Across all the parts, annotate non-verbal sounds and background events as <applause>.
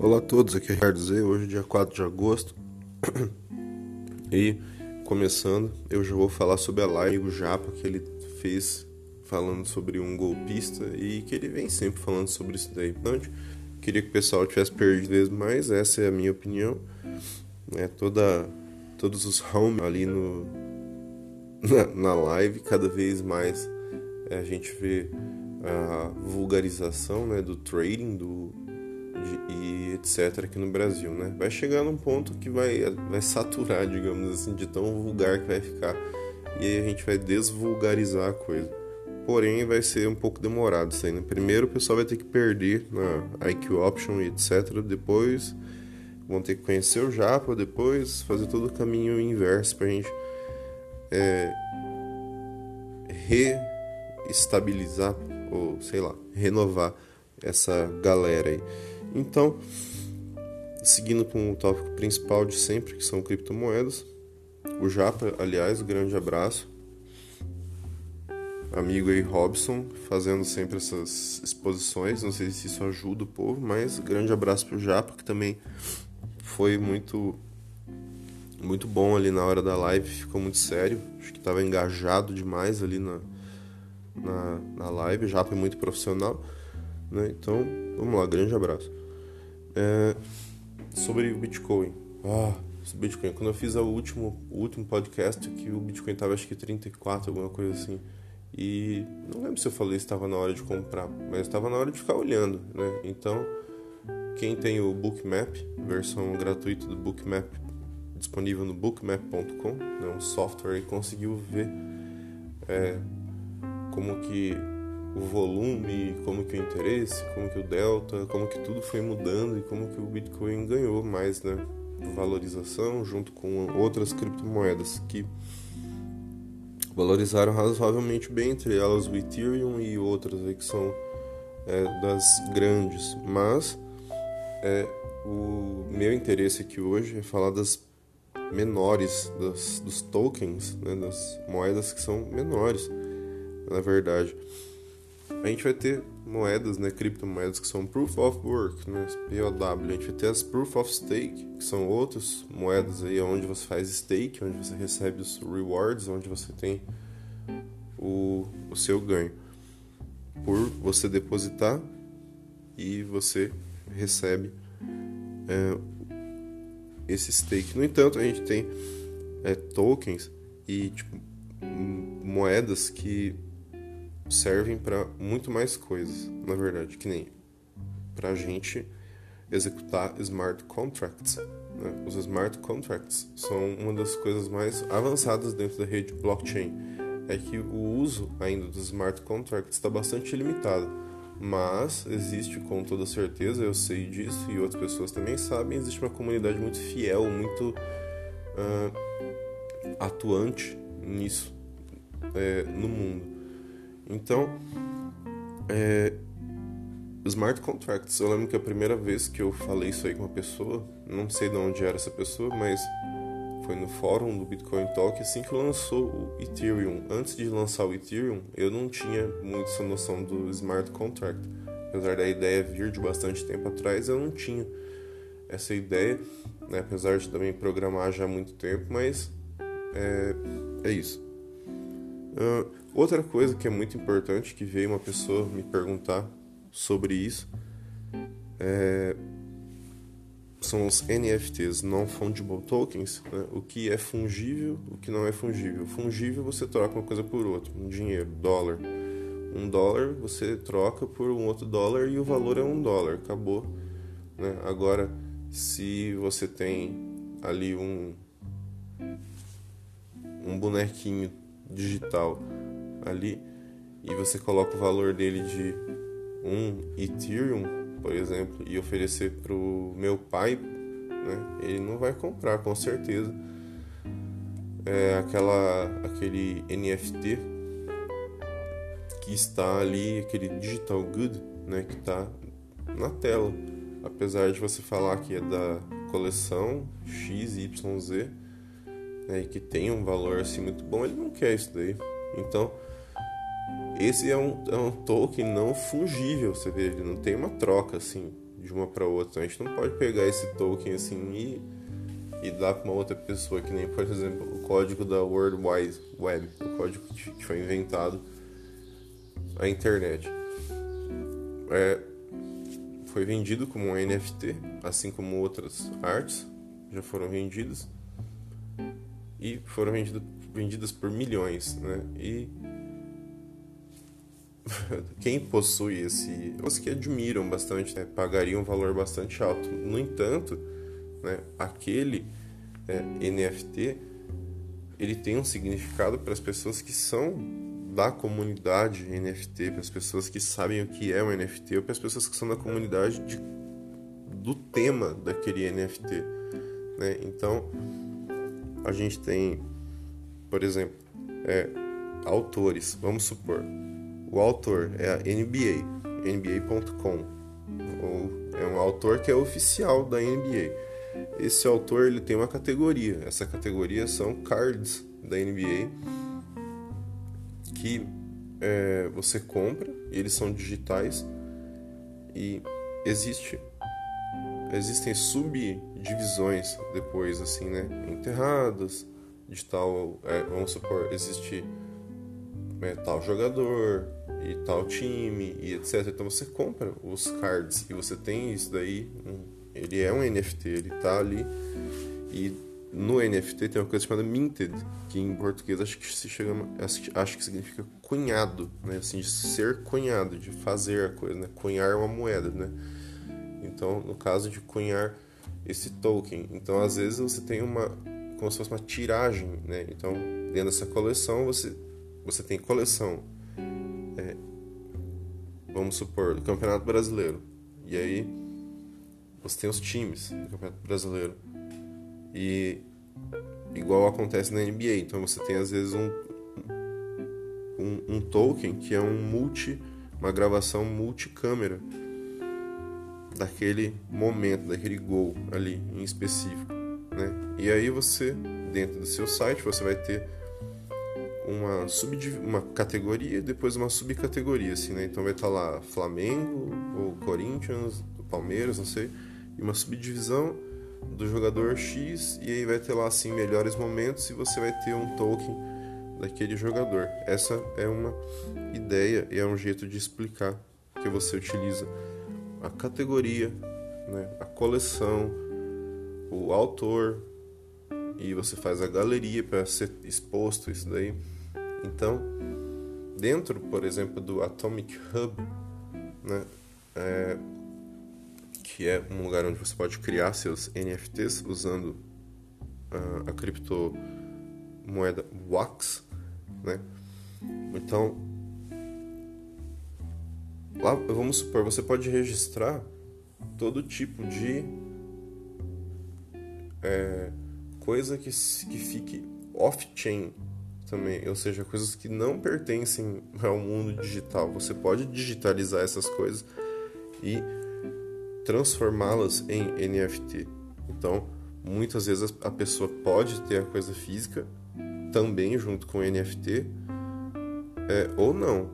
Olá a todos, aqui é Ricardo Z, hoje é dia 4 de agosto <clears throat> e começando, eu já vou falar sobre a live do Japa que ele fez falando sobre um golpista e que ele vem sempre falando sobre isso daí. Então, queria que o pessoal tivesse perdido mas essa é a minha opinião. Né? Toda, todos os home ali no, <laughs> na, na live, cada vez mais é, a gente vê a vulgarização né, do trading, do e etc. aqui no Brasil, né? Vai chegar num ponto que vai, vai saturar, digamos assim, de tão vulgar que vai ficar. E aí a gente vai desvulgarizar a coisa. Porém, vai ser um pouco demorado isso aí, né? Primeiro o pessoal vai ter que perder na IQ Option e etc. Depois vão ter que conhecer o Japa, depois fazer todo o caminho inverso pra gente é, reestabilizar, ou sei lá, renovar essa galera aí. Então, seguindo com o tópico principal de sempre, que são criptomoedas, o Japa, aliás, um grande abraço. Amigo aí Robson, fazendo sempre essas exposições. Não sei se isso ajuda o povo, mas grande abraço pro Japa, que também foi muito muito bom ali na hora da live, ficou muito sério. Acho que estava engajado demais ali na, na, na live. O Japa é muito profissional. Né? Então, vamos lá, grande abraço. É, sobre o Bitcoin. Ah, sobre Bitcoin. Quando eu fiz o último, o último podcast, que o Bitcoin estava acho que 34, alguma coisa assim. E não lembro se eu falei se estava na hora de comprar, mas estava na hora de ficar olhando, né? Então, quem tem o Bookmap, versão gratuita do Bookmap, disponível no bookmap.com, né? um software, e conseguiu ver é, como que o volume, como que o interesse, como que o delta, como que tudo foi mudando e como que o Bitcoin ganhou mais, né, valorização junto com outras criptomoedas que valorizaram razoavelmente bem, entre elas o Ethereum e outras que são é, das grandes, mas é, o meu interesse aqui hoje é falar das menores, das, dos tokens, né, das moedas que são menores, na verdade a gente vai ter moedas, né, criptomoedas que são Proof of Work, né, POW. A gente vai ter as Proof of Stake, que são outras moedas aí onde você faz stake, onde você recebe os rewards, onde você tem o, o seu ganho por você depositar e você recebe é, esse stake. No entanto, a gente tem é, tokens e tipo, moedas que servem para muito mais coisas, na verdade, que nem para a gente executar smart contracts. Né? Os smart contracts são uma das coisas mais avançadas dentro da rede blockchain. É que o uso ainda dos smart contracts está bastante limitado, mas existe com toda certeza, eu sei disso e outras pessoas também sabem, existe uma comunidade muito fiel, muito uh, atuante nisso é, no mundo. Então, é, smart contracts. Eu lembro que a primeira vez que eu falei isso aí com uma pessoa, não sei de onde era essa pessoa, mas foi no fórum do Bitcoin Talk assim que lançou o Ethereum. Antes de lançar o Ethereum, eu não tinha muito essa noção do smart contract. Apesar da ideia vir de bastante tempo atrás, eu não tinha essa ideia, né? apesar de também programar já há muito tempo, mas é, é isso. Uh, outra coisa que é muito importante, que veio uma pessoa me perguntar sobre isso, é, são os NFTs, Non-Fungible Tokens, né? o que é fungível, o que não é fungível. Fungível você troca uma coisa por outra, um dinheiro, dólar. Um dólar você troca por um outro dólar e o valor é um dólar, acabou. Né? Agora, se você tem ali um, um bonequinho digital ali e você coloca o valor dele de um Ethereum, por exemplo, e oferecer para o meu pai, né, ele não vai comprar com certeza. É aquela, aquele NFT que está ali, aquele digital good, né, que está na tela. Apesar de você falar que é da coleção XYZ, né, e que tem um valor assim muito bom, ele não quer isso daí. Então, esse é um, é um token não fungível, você vê, ele não tem uma troca assim de uma para outra. Então, a gente não pode pegar esse token assim e, e dar para uma outra pessoa, que nem, por exemplo, o código da World Wide Web, o código que foi inventado a internet. É, foi vendido como um NFT, assim como outras artes já foram vendidas e foram vendido, vendidas por milhões, né? E <laughs> quem possui esse, os que admiram bastante, né, pagariam um valor bastante alto. No entanto, né, aquele é, NFT ele tem um significado para as pessoas que são da comunidade NFT, para as pessoas que sabem o que é um NFT, ou para as pessoas que são da comunidade de, do tema daquele NFT. Né? Então, a gente tem, por exemplo, é, autores. Vamos supor, o autor é a NBA, NBA.com, ou é um autor que é oficial da NBA. Esse autor ele tem uma categoria. Essa categoria são cards da NBA que é, você compra. Eles são digitais e existe existem subdivisões depois assim, né? Enterradas de tal, é, vamos supor, existe é, tal jogador e tal time e etc. Então você compra os cards e você tem isso daí, ele é um NFT, ele tá ali e no NFT tem uma coisa chamada minted, que em português acho que se chama, acho que significa cunhado, né? Assim, de ser cunhado, de fazer a coisa, né? Cunhar uma moeda, né? Então, no caso de cunhar esse token, então às vezes você tem uma como se fosse uma tiragem, né? Então, dentro dessa coleção você você tem coleção, é, vamos supor, do Campeonato Brasileiro, e aí você tem os times do Campeonato Brasileiro e igual acontece na NBA. Então você tem às vezes um, um, um token que é um multi, uma gravação multicâmera daquele momento, daquele gol ali em específico, né? E aí você dentro do seu site você vai ter uma sub uma categoria e depois uma subcategoria assim, né? Então vai estar lá Flamengo ou Corinthians, Palmeiras, não sei, e uma subdivisão do jogador X e aí vai ter lá assim melhores momentos e você vai ter um token daquele jogador. Essa é uma ideia e é um jeito de explicar que você utiliza a categoria, né, a coleção, o autor e você faz a galeria para ser exposto isso daí. Então, dentro, por exemplo, do Atomic Hub, né, é, que é um lugar onde você pode criar seus NFTs usando uh, a criptomoeda Wax, né? Então, lá vamos supor, você pode registrar todo tipo de é, coisa que, que fique off-chain também, ou seja, coisas que não pertencem ao mundo digital. Você pode digitalizar essas coisas e transformá-las em NFT. Então, muitas vezes a pessoa pode ter a coisa física também junto com NFT é, ou não.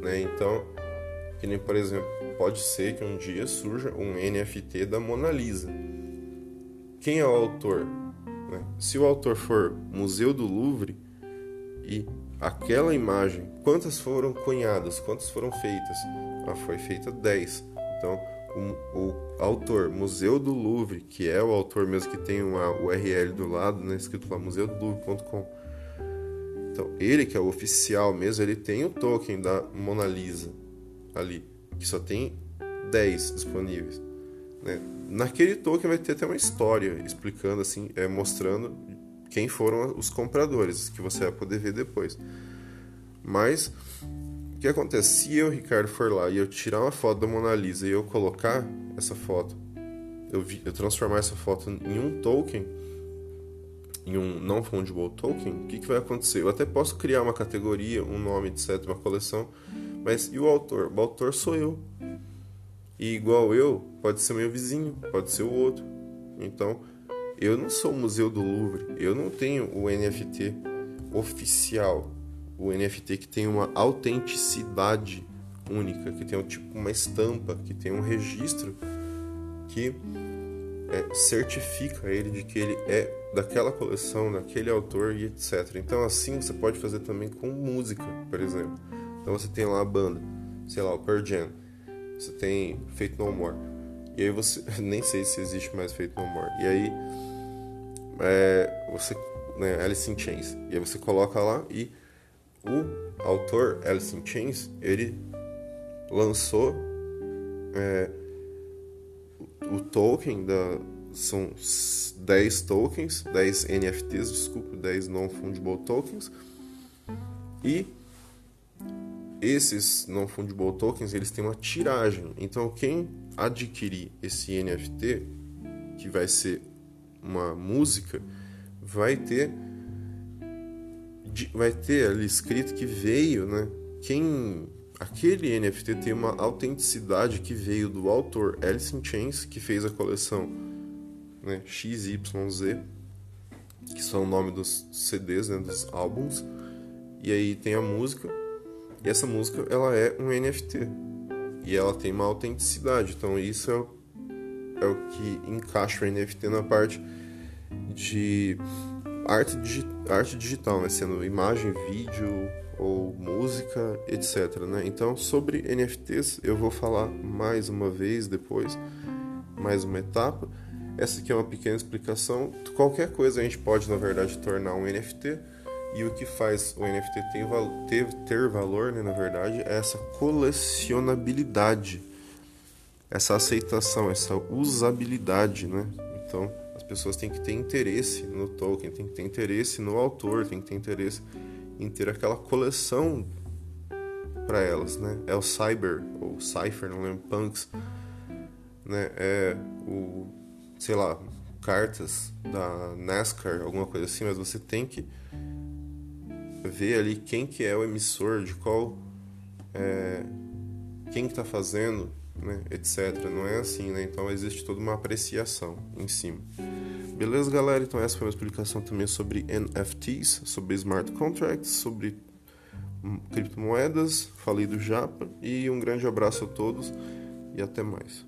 Né? Então, que nem por exemplo, pode ser que um dia surja um NFT da Mona Lisa. Quem é o autor? Né? Se o autor for Museu do Louvre e aquela imagem, quantas foram cunhadas, quantas foram feitas? Ah, foi feita 10. Então, o, o, autor Museu do Louvre, que é o autor mesmo que tem uma URL do lado, né, escrito lá museudolouvre.com. Então, ele que é o oficial mesmo, ele tem o token da Mona Lisa ali, que só tem 10 disponíveis. Né? Naquele token vai ter até uma história explicando assim, é, mostrando quem foram os compradores, que você vai poder ver depois. Mas o que acontece? Se eu, Ricardo, for lá e eu tirar uma foto da Mona Lisa e eu colocar essa foto, eu, vi, eu transformar essa foto em um token, em um não fungible token, o que, que vai acontecer? Eu até posso criar uma categoria, um nome, etc., uma coleção, mas e o autor? O autor sou eu. E igual eu, pode ser meu vizinho, pode ser o outro. Então, eu não sou o Museu do Louvre, eu não tenho o NFT oficial o NFT que tem uma autenticidade única, que tem um, tipo uma estampa, que tem um registro que é, certifica ele de que ele é daquela coleção, daquele autor e etc. Então assim você pode fazer também com música, por exemplo. Então você tem lá a banda, sei lá, o Pearl Jam. Você tem Fate No More. E aí você <laughs> nem sei se existe mais Fate No More. E aí é, você né, Alice in Chains. E aí você coloca lá e o autor Alice in Chains ele lançou é, o token da são 10 tokens, 10 NFTs, desculpa, 10 non-fungible tokens. E esses non-fungible tokens, eles têm uma tiragem. Então, quem adquirir esse NFT, que vai ser uma música, vai ter vai ter ali escrito que veio, né? Quem aquele NFT tem uma autenticidade que veio do autor Alice in Chains, que fez a coleção né, XYZ, que são o nome dos CDs, né, dos álbuns. E aí tem a música, e essa música ela é um NFT. E ela tem uma autenticidade. Então isso é o, é o que encaixa o NFT na parte de arte, digi arte digital, né? sendo imagem, vídeo ou música, etc. Né? Então, sobre NFTs, eu vou falar mais uma vez depois, mais uma etapa. Essa aqui é uma pequena explicação. Qualquer coisa a gente pode, na verdade, tornar um NFT. E o que faz o NFT ter, ter, ter valor, né, na verdade, é essa colecionabilidade, essa aceitação, essa usabilidade, né? Então, pessoas têm que ter interesse no token, tem que ter interesse no autor, tem que ter interesse em ter aquela coleção para elas, né? É o Cyber ou Cypher, não lembro, Punks, né? É o, sei lá, cartas da NASCAR, alguma coisa assim, mas você tem que ver ali quem que é o emissor, de qual é, quem que está fazendo, né, etc. Não é assim, né? Então existe toda uma apreciação em cima. Beleza, galera? Então essa foi uma explicação também sobre NFTs, sobre smart contracts, sobre hum, criptomoedas, falei do Japa e um grande abraço a todos e até mais.